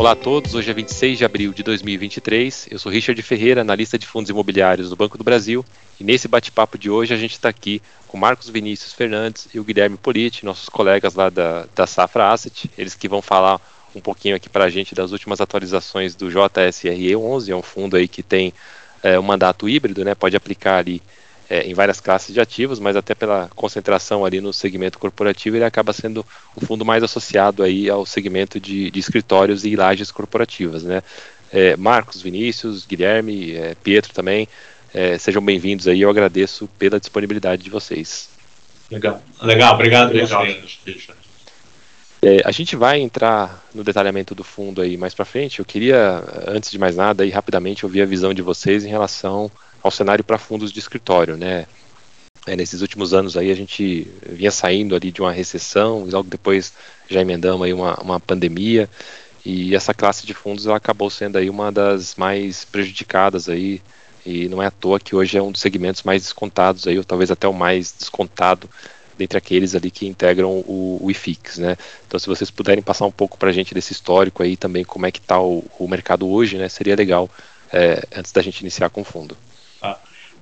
Olá a todos, hoje é 26 de abril de 2023. Eu sou Richard Ferreira, analista de fundos imobiliários do Banco do Brasil. E nesse bate-papo de hoje a gente está aqui com Marcos Vinícius Fernandes e o Guilherme Politi, nossos colegas lá da, da Safra Asset. Eles que vão falar um pouquinho aqui para a gente das últimas atualizações do JSRE 11. É um fundo aí que tem é, um mandato híbrido, né? Pode aplicar ali é, em várias classes de ativos, mas até pela concentração ali no segmento corporativo, ele acaba sendo o fundo mais associado aí ao segmento de, de escritórios e lajes corporativas, né? É, Marcos, Vinícius, Guilherme, é, Pietro também, é, sejam bem-vindos aí, eu agradeço pela disponibilidade de vocês. Legal, legal, obrigado. Legal. É, a gente vai entrar no detalhamento do fundo aí mais para frente. Eu queria, antes de mais nada, aí rapidamente ouvir a visão de vocês em relação ao cenário para fundos de escritório, né? É, nesses últimos anos aí a gente vinha saindo ali de uma recessão e logo depois já emendamos aí uma, uma pandemia e essa classe de fundos ela acabou sendo aí uma das mais prejudicadas aí e não é à toa que hoje é um dos segmentos mais descontados aí ou talvez até o mais descontado dentre aqueles ali que integram o, o IFIX, né? Então se vocês puderem passar um pouco para a gente desse histórico aí também como é que está o, o mercado hoje, né? Seria legal é, antes da gente iniciar com o fundo.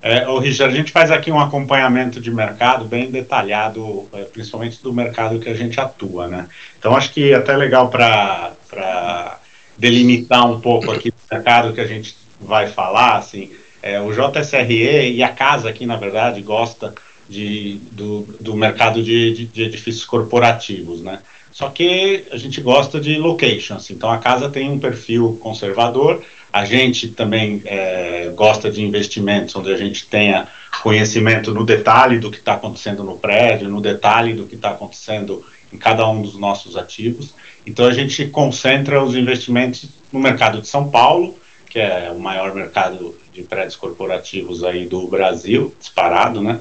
É, Richard, a gente faz aqui um acompanhamento de mercado bem detalhado, é, principalmente do mercado que a gente atua, né? Então acho que é até legal para delimitar um pouco aqui o mercado que a gente vai falar, assim, é, o JSRE e a casa aqui, na verdade, gosta de, do, do mercado de, de, de edifícios corporativos, né? Só que a gente gosta de locations, então a casa tem um perfil conservador, a gente também é, gosta de investimentos onde a gente tenha conhecimento no detalhe do que está acontecendo no prédio, no detalhe do que está acontecendo em cada um dos nossos ativos. Então a gente concentra os investimentos no mercado de São Paulo, que é o maior mercado de prédios corporativos aí do Brasil, disparado, né?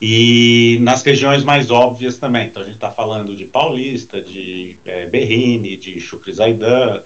E nas regiões mais óbvias também. Então a gente está falando de Paulista, de é, Berrini, de Chucrizaidan,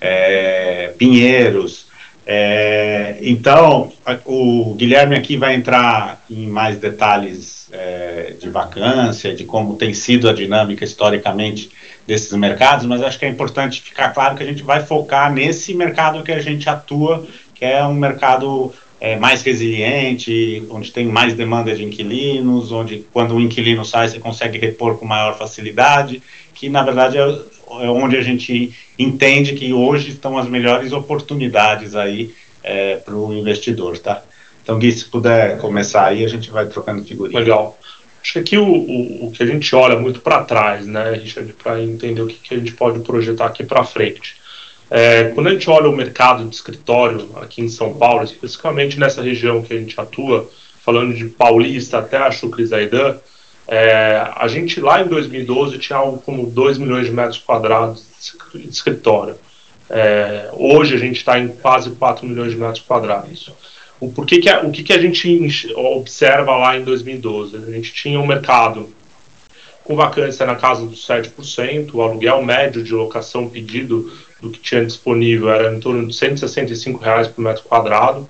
é, Pinheiros. É, então, o Guilherme aqui vai entrar em mais detalhes é, de vacância, de como tem sido a dinâmica historicamente desses mercados, mas acho que é importante ficar claro que a gente vai focar nesse mercado que a gente atua, que é um mercado é, mais resiliente, onde tem mais demanda de inquilinos, onde quando o inquilino sai você consegue repor com maior facilidade, que na verdade é onde a gente entende que hoje estão as melhores oportunidades aí é, para o investidor, tá? Então, Gui, se puder começar aí, a gente vai trocando figurinha. Legal. Acho que aqui o, o, o que a gente olha muito para trás, né, Richard, para entender o que, que, a gente pode projetar aqui para frente. É, quando a gente olha o mercado de escritório aqui em São Paulo, especificamente nessa região que a gente atua, falando de Paulista até a Chucri Zaidan, é, a gente lá em 2012 tinha algo como 2 milhões de metros quadrados de escritório. É, hoje a gente está em quase 4 milhões de metros quadrados. O, por que que a, o que, que a gente observa lá em 2012? A gente tinha um mercado com vacância na casa dos 7%, o aluguel médio de locação pedido do que tinha disponível era em torno de 165 reais por metro quadrado.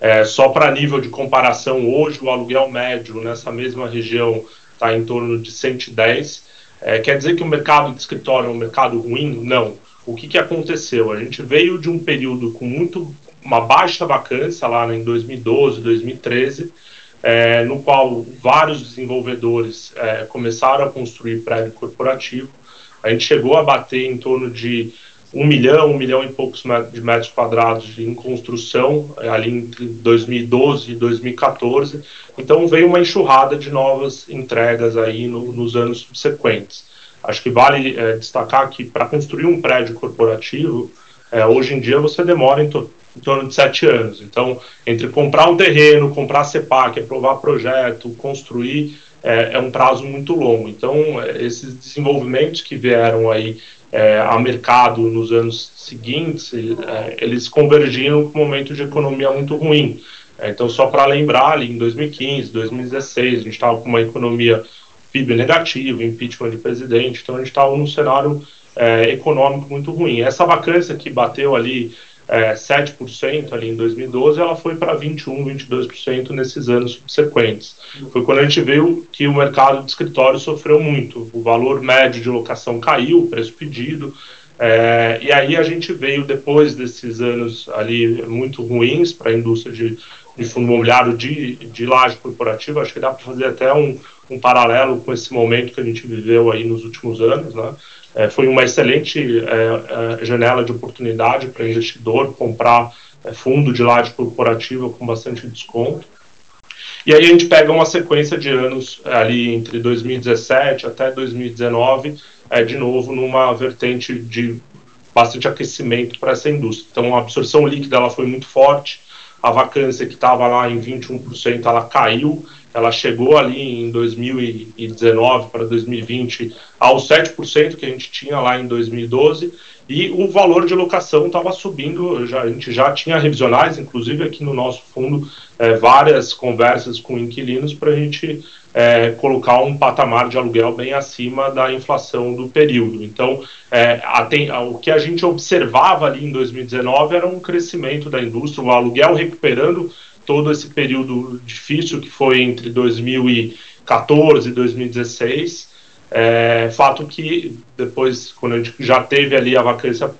É, só para nível de comparação, hoje o aluguel médio nessa mesma região está em torno de 110. É, quer dizer que o mercado de escritório é um mercado ruim? Não. O que, que aconteceu? A gente veio de um período com muito uma baixa vacância lá em 2012, 2013, é, no qual vários desenvolvedores é, começaram a construir prédio corporativo. A gente chegou a bater em torno de um milhão, um milhão e poucos de metros quadrados em construção, é, ali entre 2012 e 2014. Então veio uma enxurrada de novas entregas aí no, nos anos subsequentes. Acho que vale é, destacar que para construir um prédio corporativo, é, hoje em dia você demora em, em, torno de sete anos. Então, entre comprar um terreno, comprar CEPAC, aprovar projeto, construir, é, é um prazo muito longo. Então, é, esses desenvolvimentos que vieram aí é, a mercado nos anos seguintes, é, eles convergiram com um momento de economia muito ruim. É, então, só para lembrar, ali em 2015, 2016, a gente estava com uma economia PIB negativo, impeachment de presidente, então a gente estava num cenário é, econômico muito ruim. Essa vacância que bateu ali é, 7% ali em 2012, ela foi para 21%, 22% nesses anos subsequentes. Foi quando a gente viu que o mercado de escritório sofreu muito. O valor médio de locação caiu, o preço pedido, É, e aí a gente veio depois desses anos ali muito ruins para a indústria de, de fundo imobiliário de, de laje corporativa, acho que dá para fazer até um, um paralelo com esse momento que a gente viveu aí nos últimos anos, né? É, foi uma excelente é, é janela de oportunidade para investidor comprar é, fundo de laje corporativa com bastante desconto. E aí a gente pega uma sequência de anos é, ali entre 2017 até 2019, é, de novo numa vertente de bastante aquecimento para essa indústria. Então a absorção líquida ela foi muito forte, a vacância que estava lá em 21% ela caiu, ela chegou ali em 2019 para 2020 aos 7% que a gente tinha lá em 2012 e o valor de locação estava subindo, já, a gente já tinha revisionais, inclusive aqui no nosso fundo, é, várias conversas com inquilinos para a gente é, colocar um patamar de aluguel bem acima da inflação do período. Então, é, o que a gente observava ali em 2019 era um crescimento da indústria, o aluguel recuperando todo esse período difícil que foi entre 2014 e 2016 é, fato que depois, quando a gente já teve ali a vacância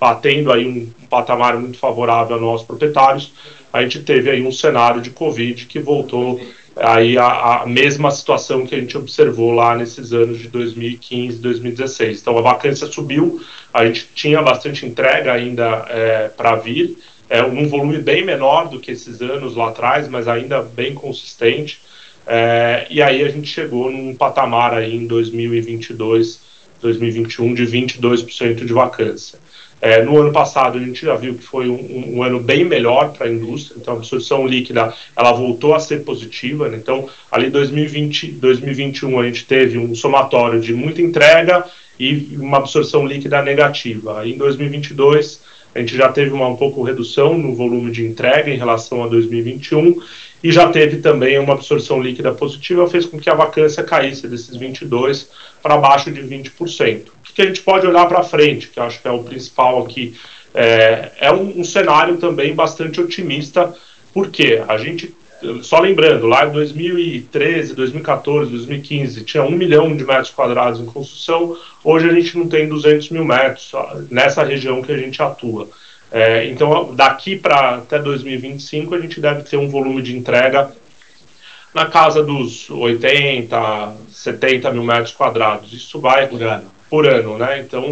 batendo aí um, um patamar muito favorável a nós proprietários, a gente teve aí um cenário de Covid que voltou aí a, a, mesma situação que a gente observou lá nesses anos de 2015, 2016. Então a vacância subiu, a gente tinha bastante entrega ainda é, para vir, é, um volume bem menor do que esses anos lá atrás, mas ainda bem consistente. É, e aí a gente chegou num patamar aí em 2022, 2021 de 22% de vacância. É, no ano passado a gente já viu que foi um, um ano bem melhor para a indústria, então a absorção líquida ela voltou a ser positiva. Né? Então ali 2020, 2021 a gente teve um somatório de muita entrega e uma absorção líquida negativa. Em 2022 a gente já teve uma um pouco redução no volume de entrega em relação a 2021 e já teve também uma absorção líquida positiva, fez com que a vacância caísse desses 22 para baixo de 20%. O que a gente pode olhar para frente, que acho que é o principal aqui, é, é um, um, cenário também bastante otimista, porque a gente, só lembrando, lá em 2013, 2014, 2015, tinha um milhão de metros quadrados em construção, hoje a gente não tem 200 mil metros nessa região que a gente atua. É, então, daqui para até 2025, a gente deve ter um volume de entrega na casa dos 80, 70 mil metros quadrados. Isso vai por ano, por ano né? Então,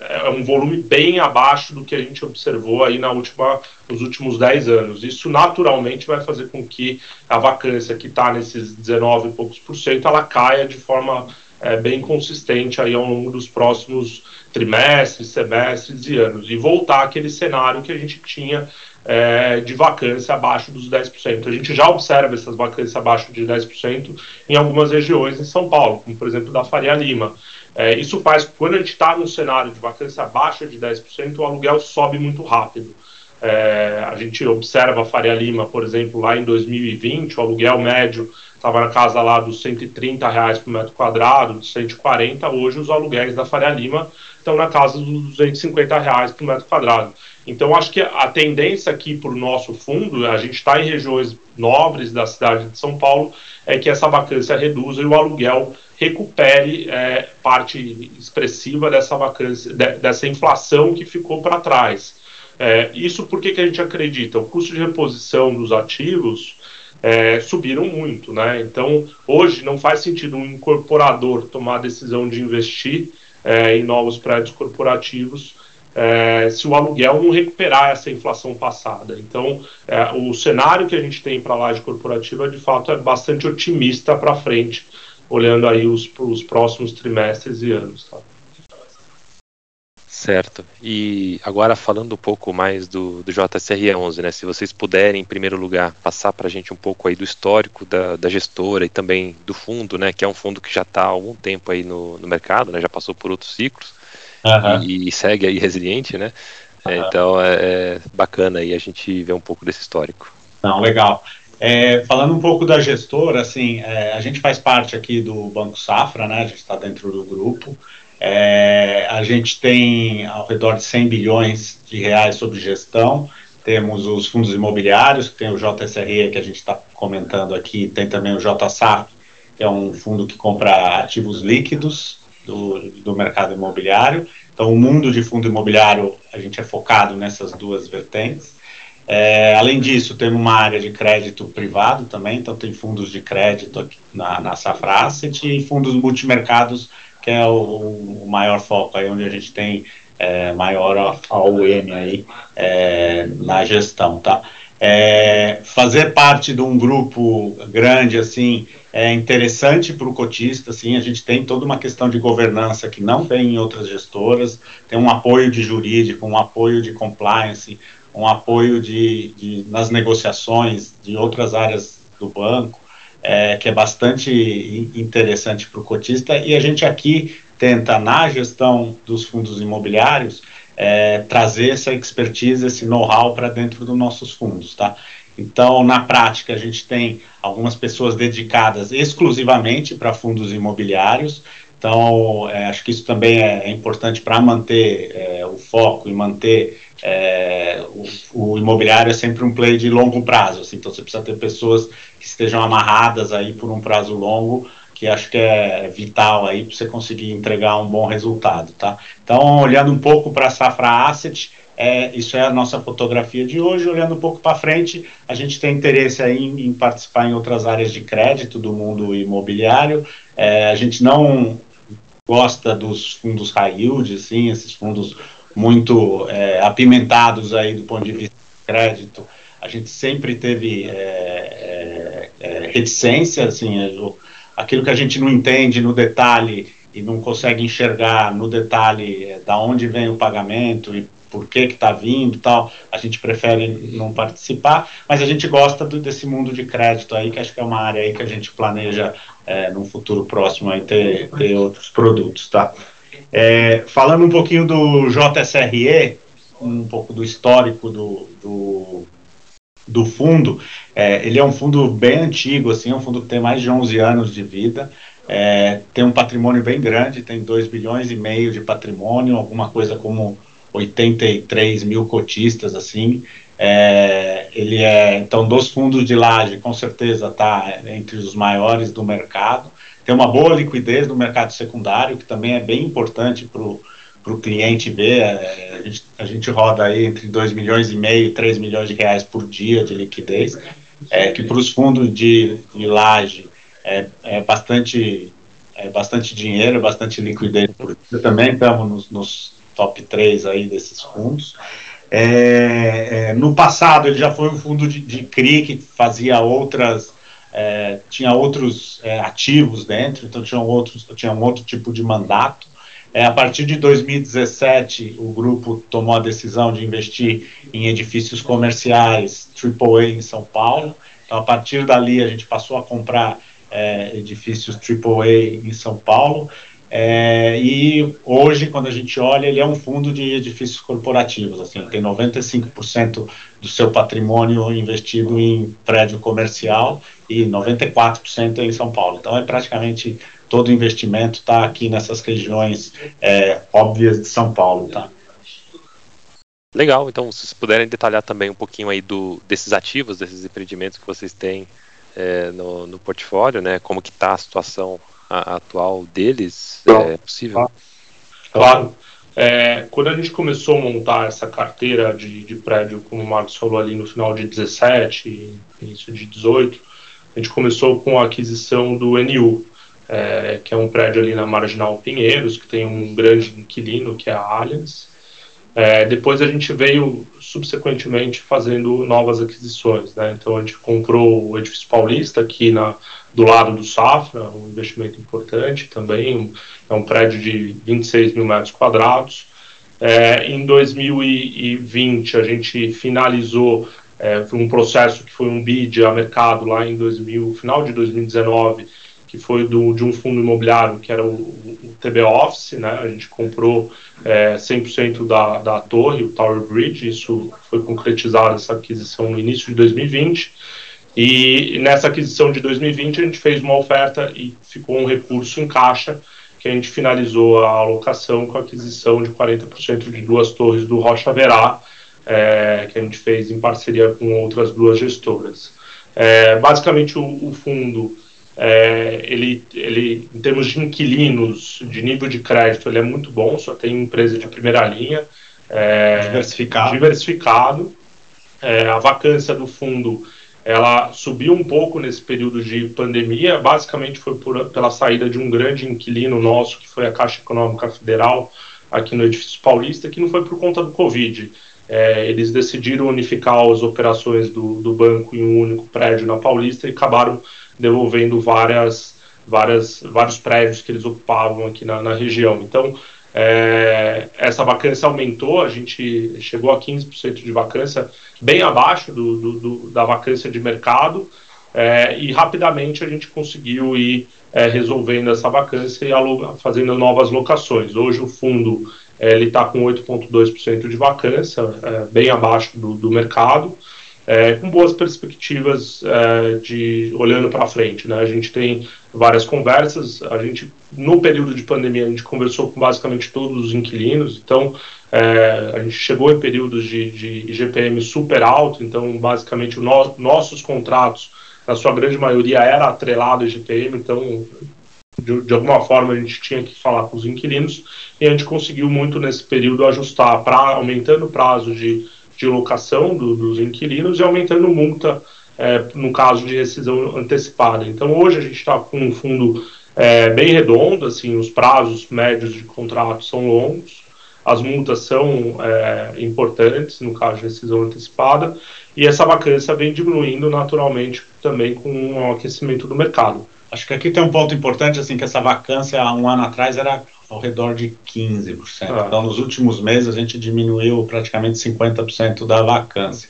é, é um volume bem abaixo do que a gente observou aí na última, nos últimos 10 anos. Isso naturalmente vai fazer com que a vacância que está nesses 19 e poucos por cento, ela caia de forma é, bem consistente aí ao longo dos próximos trimestres, semestres e anos, e voltar àquele cenário que a gente tinha é, de vacância abaixo dos 10%. A gente já observa essas vacâncias abaixo de 10% em algumas regiões em São Paulo, como por exemplo da Faria Lima. É, isso faz que quando a gente está num cenário de vacância abaixo de 10%, o aluguel sobe muito rápido. É, a gente observa a Faria Lima, por exemplo, lá em 2020, o aluguel médio estava na casa lá dos 130 reais por metro quadrado, dos 140, hoje os aluguéis da Faria Lima estão na casa dos 250 reais por metro quadrado. Então, acho que a tendência aqui para o nosso fundo, a gente está em regiões nobres da cidade de São Paulo, é que essa vacância reduza e o aluguel recupere é, parte expressiva dessa vacância, de, dessa inflação que ficou para trás. É, isso porque que a gente acredita? O custo de reposição dos ativos é, subiram muito, né? Então, hoje não faz sentido um incorporador tomar a decisão de investir é, em novos prédios corporativos é, se o aluguel não recuperar essa inflação passada. Então, é, o cenário que a gente tem para a laje corporativa, de fato, é bastante otimista para frente, olhando aí os, os próximos trimestres e anos. Tá? Certo. E agora falando um pouco mais do, do JSR11, né? Se vocês puderem, em primeiro lugar, passar para a gente um pouco aí do histórico da, da, gestora e também do fundo, né? Que é um fundo que já está há algum tempo aí no, no mercado, né? Já passou por outros ciclos uhum. e, e, segue aí resiliente, né? Uhum. Então é, é, bacana aí a gente ver um pouco desse histórico. Não, legal. É, falando um pouco da gestora, assim, é, a gente faz parte aqui do Banco Safra, né? A gente está dentro do grupo. É, a gente tem ao redor de 100 bilhões de reais sob gestão. Temos os fundos imobiliários, que tem o JSRE, que a gente está comentando aqui, tem também o JSAF, que é um fundo que compra ativos líquidos do, do mercado imobiliário. Então, o mundo de fundo imobiliário, a gente é focado nessas duas vertentes. É, além disso, temos uma área de crédito privado também, então tem fundos de crédito na, na Safra Asset e fundos multimercados, que é o, o maior foco aí, onde a gente tem é, maior AUM aí é, na gestão, tá? É, fazer parte de um grupo grande assim é interessante para o cotista, assim, a gente tem toda uma questão de governança que não tem em outras gestoras, tem um apoio de jurídico, um apoio de compliance, um apoio de, de nas negociações de outras áreas do banco, é, que é bastante interessante para o cotista, e a gente aqui tenta, na gestão dos fundos imobiliários, é, trazer essa expertise, esse know-how para dentro dos nossos fundos, tá? Então, na prática, a gente tem algumas pessoas dedicadas exclusivamente para fundos imobiliários. Então, é, acho que isso também é, é importante para manter é, o foco e manter é, o, o, imobiliário é sempre um play de longo prazo. Assim, então, você precisa ter pessoas que estejam amarradas aí por um prazo longo que acho que é vital aí para você conseguir entregar um bom resultado, tá? Então, olhando um pouco para a safra asset, é, isso é a nossa fotografia de hoje. Olhando um pouco para frente, a gente tem interesse aí em, em, participar em outras áreas de crédito do mundo imobiliário. É, a gente não gosta dos fundos high yield, assim, esses fundos muito é, apimentados aí do ponto de vista de crédito. A gente sempre teve é, é, é, reticência, assim, aquilo que a gente não entende no detalhe e não consegue enxergar no detalhe é, da onde vem o pagamento e por que está vindo tal, a gente prefere não participar, mas a gente gosta do, desse mundo de crédito aí, que acho que é uma área aí que a gente planeja é, no futuro próximo aí ter, ter outros produtos, tá? É, falando um pouquinho do JSRE, um pouco do histórico do, do do fundo, é, ele é um fundo bem antigo, assim, é um fundo que tem mais de 11 anos de vida, é, tem um patrimônio bem grande, tem 2 bilhões e meio de patrimônio, alguma coisa como 83 mil cotistas, assim, é, ele é, então, dos fundos de laje, com certeza está entre os maiores do mercado, tem uma boa liquidez no mercado secundário, que também é bem importante para o para o cliente ver, é, a, gente, a, gente, roda aí entre 2 milhões e meio e 3 milhões de reais por dia de liquidez, é, que para os fundos de, de laje é, é, bastante, é bastante dinheiro, bastante liquidez por dia. Também estamos nos, nos top 3 aí desses fundos. É, é, no passado ele já foi um fundo de, de CRI que fazia outras é, tinha outros é, ativos dentro, então tinha, outros, tinha um outro tipo de mandato. É, a partir de 2017, o grupo tomou a decisão de investir em edifícios comerciais AAA em São Paulo. Então, a partir dali, a gente passou a comprar é, edifícios AAA em São Paulo. É, e hoje, quando a gente olha, ele é um fundo de edifícios corporativos. Assim, tem 95% do seu patrimônio investido em prédio comercial e 94% em São Paulo. Então, é praticamente todo investimento está aqui nessas regiões é, óbvias de São Paulo, tá? Legal, então se vocês puderem detalhar também um pouquinho aí do, desses ativos, desses empreendimentos que vocês têm é, no, no, portfólio, né? Como que está a situação a, a atual deles, é possível? Claro. É, quando a gente começou a montar essa carteira de, de prédio, como o Marcos falou ali no final de 17, início de 18, a gente começou com a aquisição do NU, é, que é um prédio ali na Marginal Pinheiros, que tem um grande inquilino, que é a Allianz. É, depois a gente veio subsequentemente fazendo novas aquisições, né? Então a gente comprou o edifício Paulista aqui na, do lado do Safra, um investimento importante também, é um prédio de 26 mil metros quadrados. É, em 2020 a gente finalizou é, um processo que foi um bid a mercado lá em 2000, final de 2019 que foi do, de um fundo imobiliário que era o, o TB Office, né? A gente comprou é, 100% da, da torre, o Tower Bridge, isso foi concretizado, essa aquisição no início de 2020. E nessa aquisição de 2020 a gente fez uma oferta e ficou um recurso em caixa que a gente finalizou a alocação com a aquisição de 40% de duas torres do Rocha Verá, é, que a gente fez em parceria com outras duas gestoras. É, basicamente o, o fundo é, ele, ele, em termos de inquilinos, de nível de crédito, ele é muito bom, só tem empresa de primeira linha. É, diversificado. diversificado. É, a vacância do fundo ela subiu um pouco nesse período de pandemia, basicamente foi por, pela saída de um grande inquilino nosso, que foi a Caixa Econômica Federal, aqui no edifício paulista, que não foi por conta do Covid. É, eles decidiram unificar as operações do, do banco em um único prédio na Paulista e acabaram devolvendo várias, várias, vários prédios que eles ocupavam aqui na, na região. Então, é, essa vacância aumentou, a gente chegou a 15% de vacância, bem abaixo do, do, do da vacância de mercado, é, e rapidamente a gente conseguiu ir é, resolvendo essa vacância e fazendo novas locações. Hoje o fundo é, ele está com 8,2% de vacância, é, bem abaixo do, do mercado, é, com boas perspectivas de olhando para frente. Né? A gente tem várias conversas. A gente, no período de pandemia, a gente conversou com basicamente todos os inquilinos. Então, é, a gente chegou em períodos de, de IGPM super alto. Então, basicamente, no, nossos contratos, na sua grande maioria, era atrelado ao IGPM. Então, de, de, alguma forma, a gente tinha que falar com os inquilinos. E a gente conseguiu muito nesse período ajustar, para aumentando o prazo de, de locação do, dos inquilinos e aumentando multa é, no caso de rescisão antecipada. Então, hoje a gente está com um fundo é, bem redondo, assim, os prazos médios de contrato são longos, as multas são é, importantes no caso de rescisão antecipada, e essa vacância vem diminuindo naturalmente também com o aquecimento do mercado. Acho que aqui tem um ponto importante, assim, que essa vacância há um ano atrás era ao redor de 15%. Ah. Então, nos últimos meses, a gente diminuiu praticamente 50% da vacância.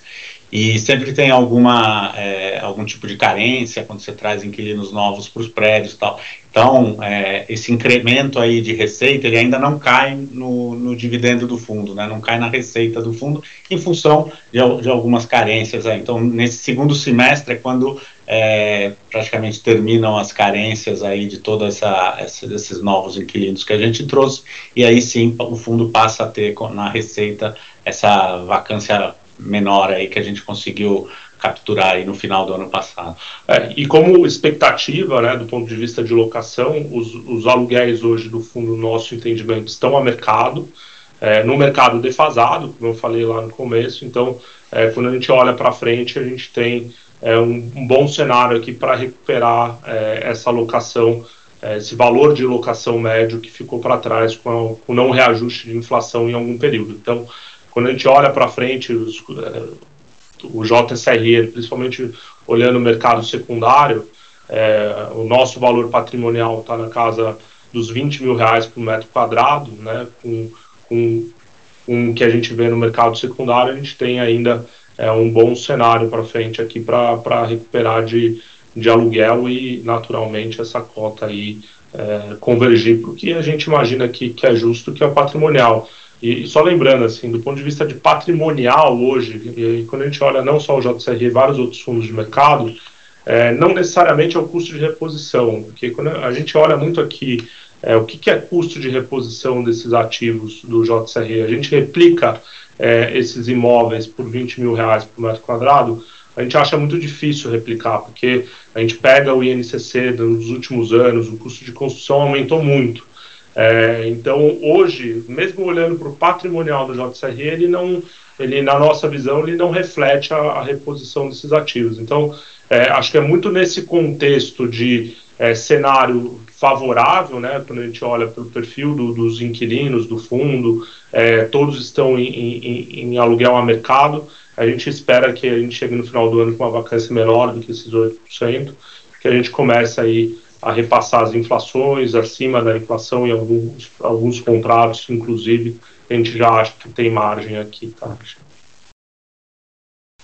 E sempre tem alguma, é, algum tipo de carência quando você traz inquilinos novos para os prédios e tal. Então, é, esse incremento aí de receita, ele ainda não cai no, no, dividendo do fundo, né? não cai na receita do fundo, em função de, de algumas carências. Aí. Então, nesse segundo semestre é quando é, praticamente terminam as carências aí de todos essa, essa, esses novos inquilinos que a gente trouxe, e aí sim o fundo passa a ter na receita essa vacância menor aí que a gente conseguiu capturar aí no final do ano passado. É, e como expectativa, né, do ponto de vista de locação, os, os aluguéis hoje do fundo, nosso entendimento, estão a mercado, é, no mercado defasado, como eu falei lá no começo, então, é, quando a gente olha para frente, a gente tem é, um, um, bom cenário aqui para recuperar é, essa locação, é, esse valor de locação médio que ficou para trás com, o não reajuste de inflação em algum período. Então, quando a gente olha para frente, os, é, o JSRE, principalmente olhando o mercado secundário, é, o nosso valor patrimonial está na casa dos 20 mil reais por metro quadrado, né, com, com, com o que a gente vê no mercado secundário, a gente tem ainda é, um bom cenário para frente aqui para recuperar de, de aluguel e, naturalmente, essa cota aí é, convergir para o que a gente imagina que, que é justo, que é o patrimonial. E, só lembrando, assim, do ponto de vista de patrimonial hoje, e, e quando a gente olha não só o JCR e vários outros fundos de mercado, é, não necessariamente é o custo de reposição, porque quando a gente olha muito aqui é, o que, que, é custo de reposição desses ativos do JCR, a gente replica é, esses imóveis por 20 mil reais por metro quadrado, a gente acha muito difícil replicar, porque a gente pega o INCC dos últimos anos, o custo de construção aumentou muito. É, então, hoje, mesmo olhando para o patrimonial do JCR, ele não, ele, na nossa visão, ele não reflete a, a reposição desses ativos. Então, é, acho que é muito nesse contexto de é, cenário favorável, né, quando a gente olha para o perfil do, dos inquilinos, do fundo, é, todos estão em, em, em, aluguel a mercado, a gente espera que a gente chegue no final do ano com uma vacância menor do que esses 8%, que a gente comece aí a repassar as inflações acima da inflação em alguns, alguns contratos, inclusive, a gente já acha que tem margem aqui, tá?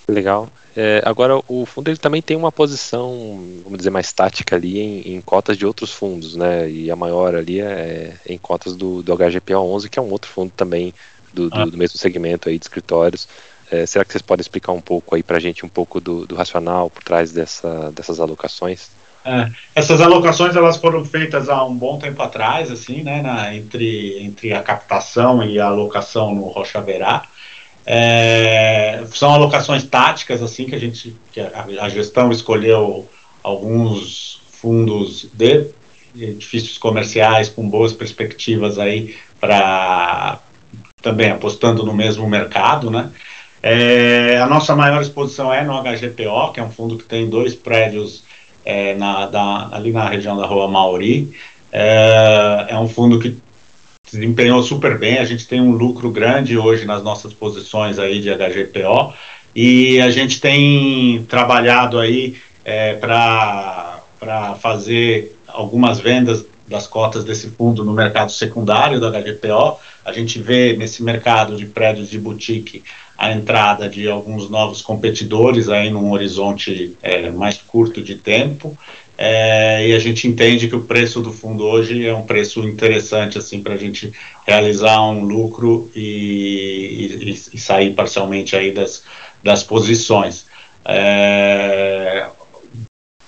Legal. É, agora, o fundo ele também tem uma posição, vamos dizer, mais tática ali em, em cotas de outros fundos, né? E a maior ali é, é em cotas do, do HGPO 11, que é um outro fundo também do, do, ah. do mesmo segmento aí de escritórios. É, será que vocês podem explicar um pouco aí para a gente um pouco do, do racional por trás dessa, dessas alocações? É, essas alocações elas foram feitas há um bom tempo atrás, assim, né, na, entre, entre a captação e a alocação no Rocha Verá. É, são alocações táticas, assim, que a gente, que a, a gestão escolheu alguns fundos de edifícios comerciais com boas perspectivas aí para também apostando no mesmo mercado, né? É, a nossa maior exposição é no HGPO, que é um fundo que tem dois prédios é, na, da, ali na região da Rua Mauri. É, é um fundo que desempenhou super bem, a gente tem um lucro grande hoje nas nossas posições aí de HGPO e a gente tem trabalhado aí é, para fazer algumas vendas das cotas desse fundo no mercado secundário da HGPO. A gente vê nesse mercado de prédios de boutique a entrada de alguns novos competidores aí num horizonte é, mais curto de tempo. É, e a gente entende que o preço do fundo hoje é um preço interessante assim para a gente realizar um lucro e, e, e, sair parcialmente aí das, das posições. É,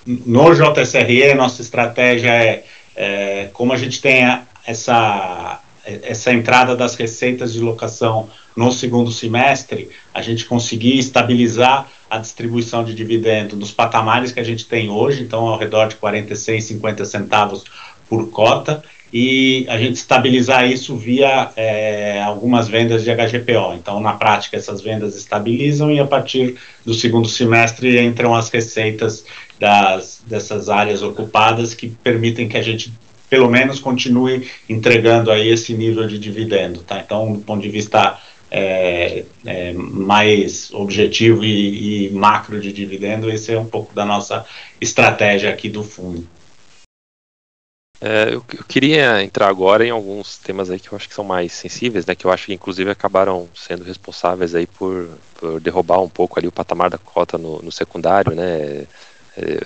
no JSRE, nossa estratégia é, é como a gente tem essa, essa entrada das receitas de locação no segundo semestre, a gente conseguir estabilizar a distribuição de dividendo nos patamares que a gente tem hoje, então ao redor de 46, 50 centavos por cota, e a gente estabilizar isso via é, algumas vendas de HGPO. Então, na prática, essas vendas estabilizam e a partir do segundo semestre entram as receitas das, dessas áreas ocupadas que permitem que a gente pelo menos continue entregando aí esse nível de dividendo, tá? Então, do ponto de vista é, é, mais objetivo e, e, macro de dividendo, esse é um pouco da nossa estratégia aqui do fundo. É, eu, eu, queria entrar agora em alguns temas aí que eu acho que são mais sensíveis, né, que eu acho que inclusive acabaram sendo responsáveis aí por, por derrubar um pouco ali o patamar da cota no, no secundário, né, é,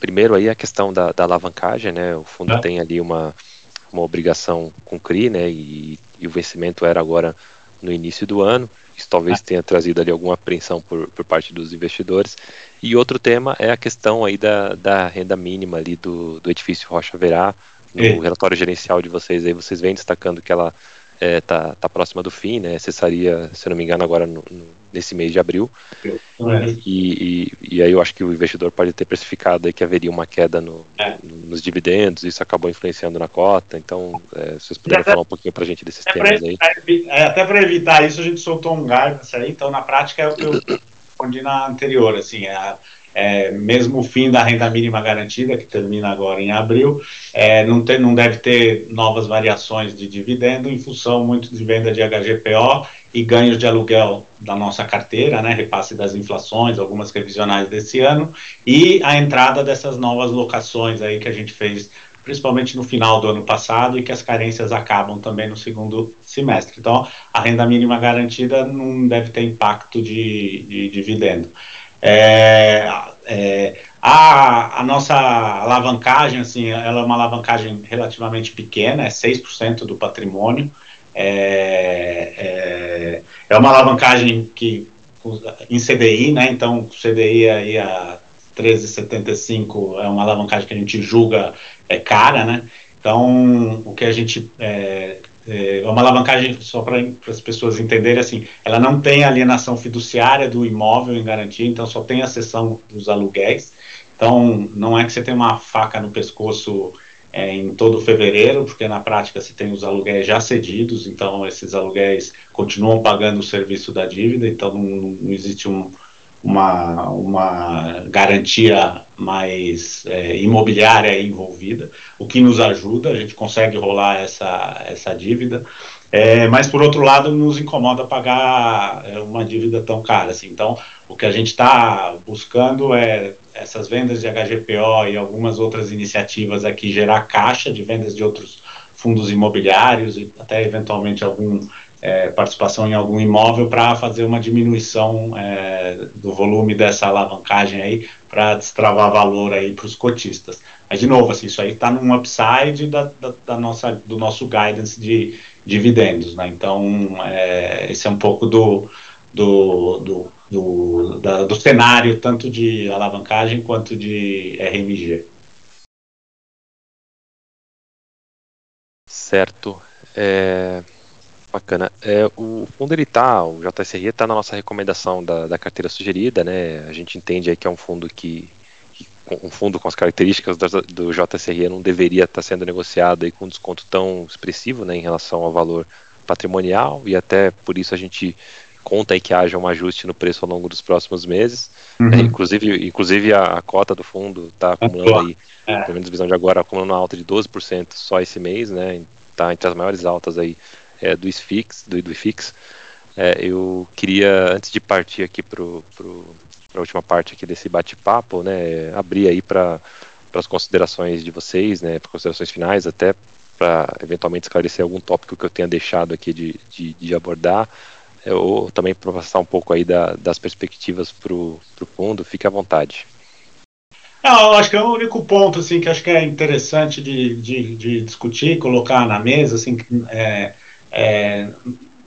primeiro aí a questão da, da alavancagem, né, o fundo é. tem ali uma, uma obrigação com CRI, né, e, e o vencimento era agora no início do ano. Isso talvez tenha trazido ali alguma apreensão por, por parte dos investidores. E outro tema é a questão aí da, da renda mínima ali do, do edifício Rocha Verá. No é. relatório gerencial de vocês aí, vocês vêm destacando que ela é, tá, tá próxima do fim, né? Cessaria, se não me engano, agora no, no, nesse mês de abril. É. E, e, e, aí eu acho que o investidor pode ter precificado aí que haveria uma queda no, é. nos dividendos, isso acabou influenciando na cota. Então, é, vocês puderem falar um pouquinho para a gente desses temas aí. É, até para evitar isso, a gente soltou um guidance aí, então na prática é o que eu respondi na anterior, assim, é a, é, mesmo o fim da renda mínima garantida, que termina agora em abril, é, não, tem, não deve ter novas variações de dividendo em função muito de venda de HGPO e ganhos de aluguel da nossa carteira, né, repasse das inflações, algumas revisionais desse ano, e a entrada dessas novas locações aí que a gente fez principalmente no final do ano passado, e que as carências acabam também no segundo semestre. Então, a renda mínima garantida não deve ter impacto de, de dividendo. É, é, a, a, nossa alavancagem, assim, ela é uma alavancagem relativamente pequena, é 6% do patrimônio. É, é, é, uma alavancagem que em CDI, né? Então, CDI aí a 13,75 é uma alavancagem que a gente julga é cara, né? Então, o que a gente é, é, é uma alavancagem, só para as pessoas entenderem, assim, ela não tem alienação fiduciária do imóvel em garantia, então só tem a cessão dos aluguéis. Então, não é que você tem uma faca no pescoço é, em todo fevereiro, porque na prática você tem os aluguéis já cedidos, então esses aluguéis continuam pagando o serviço da dívida, então não, não existe um, uma, uma garantia mais é, imobiliária envolvida, o que nos ajuda, a gente consegue rolar essa, essa dívida, é, mas por outro lado nos incomoda pagar é, uma dívida tão cara assim. Então, o que a gente está buscando é essas vendas de HGPO e algumas outras iniciativas aqui gerar caixa de vendas de outros fundos imobiliários e até eventualmente algum é, participação em algum imóvel para fazer uma diminuição é, do volume dessa alavancagem aí para destravar valor aí para os cotistas. Mas de novo, assim, isso aí está num upside da, da, da, nossa, do nosso guidance de dividendos, né? Então é, esse é um pouco do do, do, do, da, do cenário tanto de alavancagem quanto de RMG. Certo. É, Bacana. É, o fundo ele tá, o JSRE está na nossa recomendação da, da, carteira sugerida, né? A gente entende aí que é um fundo que, que um fundo com as características do, do JSRE não deveria estar sendo negociado aí com um desconto tão expressivo né, em relação ao valor patrimonial e até por isso a gente conta aí que haja um ajuste no preço ao longo dos próximos meses. Uhum. É, inclusive, inclusive a, a, cota do fundo está acumulando aí, é. pelo menos visão de agora, acumulando uma alta de 12% só esse mês, né? Está entre as maiores altas aí é, do IFIX, do, do IFIX. É, eu queria, antes de partir aqui para a última parte aqui desse bate-papo, né, abrir aí para as considerações de vocês, né, para considerações finais, até para eventualmente esclarecer algum tópico que eu tenha deixado aqui de, de, de abordar, é, ou também para passar um pouco aí da, das perspectivas para o fundo, fique à vontade. Não, eu acho que é o único ponto assim que acho que é interessante de, de, de discutir, colocar na mesa, assim, é, é,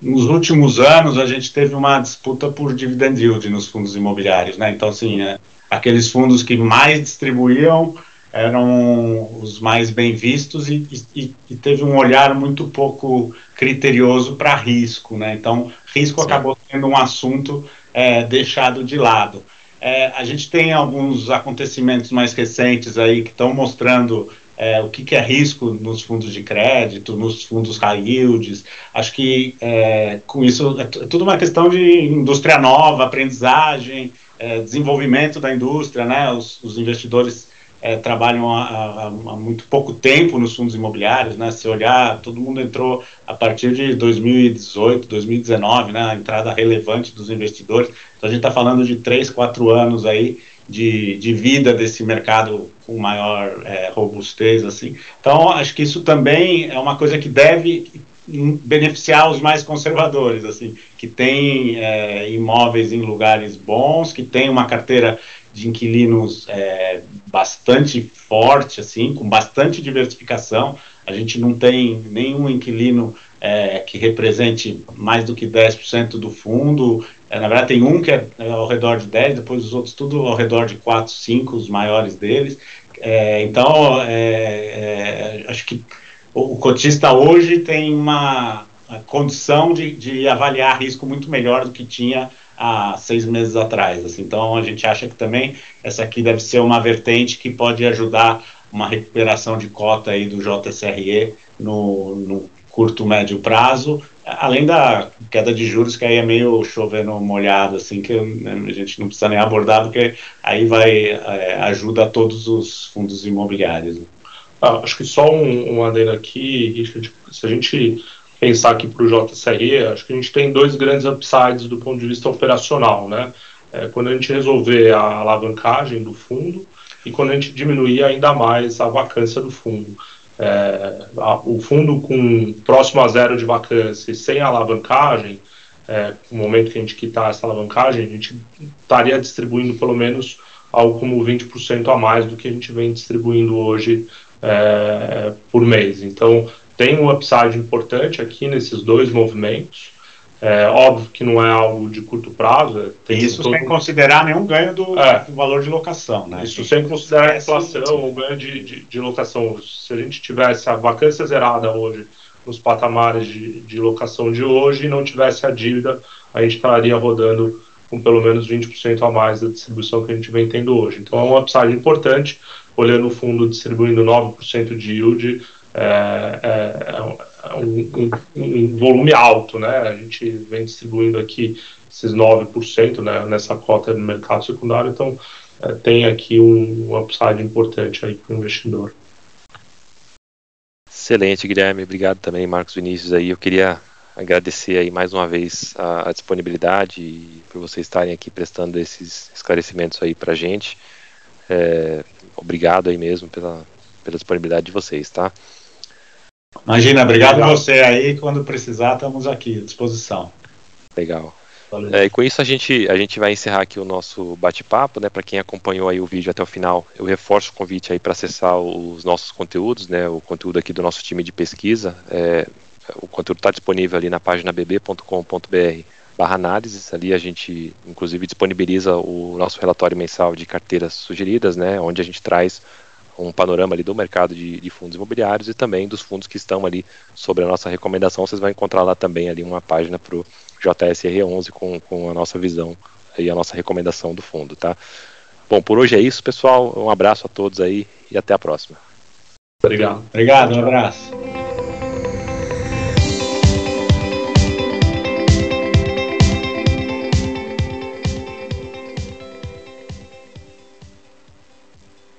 nos últimos anos a gente teve uma disputa por dividend yield nos fundos imobiliários, né? Então, assim, é, aqueles fundos que mais distribuíam eram os mais bem vistos e, e, e teve um olhar muito pouco criterioso para risco, né? Então, risco Sim. acabou sendo um assunto é, deixado de lado. É, a gente tem alguns acontecimentos mais recentes aí que estão mostrando é, o que, que, é risco nos fundos de crédito, nos fundos high yields. Acho que é, com isso é, é, tudo uma questão de indústria nova, aprendizagem, é, desenvolvimento da indústria, né? Os, os investidores é, trabalham há, muito pouco tempo nos fundos imobiliários, né? Se olhar, todo mundo entrou a partir de 2018, 2019, né? A entrada relevante dos investidores. Então a gente está falando de três, quatro anos aí de, de vida desse mercado com maior é, robustez, assim. Então, acho que isso também é uma coisa que deve beneficiar os mais conservadores, assim, que tem é, imóveis em lugares bons, que tem uma carteira de inquilinos é, bastante forte, assim, com bastante diversificação. A gente não tem nenhum inquilino é, que represente mais do que 10% do fundo. É, na verdade, tem um que é, é, ao redor de 10, depois os outros tudo ao redor de 4, 5, os maiores deles. É, então, é, é, acho que o, cotista hoje tem uma condição de, de, avaliar risco muito melhor do que tinha há seis meses atrás. Assim. Então, a gente acha que também essa aqui deve ser uma vertente que pode ajudar uma recuperação de cota aí do JSRE no, no curto, médio prazo, além da queda de juros, que aí é meio chovendo molhado, assim, que né, a gente não precisa nem abordar, porque aí vai, é, ajuda todos os fundos imobiliários. Ah, acho que só um, um adendo aqui, Richard, se a gente pensar aqui para o JSRE, acho que a gente tem dois grandes upsides do ponto de vista operacional, né? É, quando a gente resolver a alavancagem do fundo e quando a gente diminuir ainda mais a vacância do fundo é, o fundo com próximo a zero de vacância sem alavancagem, é, no momento que a gente quitar essa alavancagem, a gente estaria distribuindo pelo menos algo como 20% a mais do que a gente vem distribuindo hoje é, por mês. Então, tem um upside importante aqui nesses dois movimentos. É óbvio que não é algo de curto prazo. Tem isso todo... sem considerar nenhum ganho do, é, do, valor de locação, né? Isso sem considerar a inflação, o ganho de, de, de, locação. Se a gente tivesse a vacância zerada hoje nos patamares de, de locação de hoje e não tivesse a dívida, a gente estaria rodando com pelo menos 20% a mais da distribuição que a gente vem tendo hoje. Então é um upside importante, olhando o fundo distribuindo 9% de yield, é, é, é um, um, um, volume alto, né? A gente vem distribuindo aqui esses 9% né, nessa cota no mercado secundário, então é, tem aqui um, upside importante aí para o investidor. Excelente, Guilherme. Obrigado também, Marcos Vinícius. Aí eu queria agradecer aí mais uma vez a, a disponibilidade e por vocês estarem aqui prestando esses esclarecimentos aí para gente. É, obrigado aí mesmo pela, pela disponibilidade de vocês, tá? Imagina, obrigado a você aí. Quando precisar, estamos aqui à disposição. Legal. É, e com isso a gente, a gente vai encerrar aqui o nosso bate-papo, né? Para quem acompanhou aí o vídeo até o final, eu reforço o convite aí para acessar os nossos conteúdos, né? O conteúdo aqui do nosso time de pesquisa. É, o conteúdo está disponível ali na página bb.com.br barra análises. Ali a gente, inclusive, disponibiliza o nosso relatório mensal de carteiras sugeridas, né? Onde a gente traz um panorama ali do mercado de, de, fundos imobiliários e também dos fundos que estão ali sobre a nossa recomendação. Vocês vão encontrar lá também ali uma página para o JSR11 com, com a nossa visão e a nossa recomendação do fundo, tá? Bom, por hoje é isso, pessoal. Um abraço a todos aí e até a próxima. Obrigado. Obrigado, um abraço.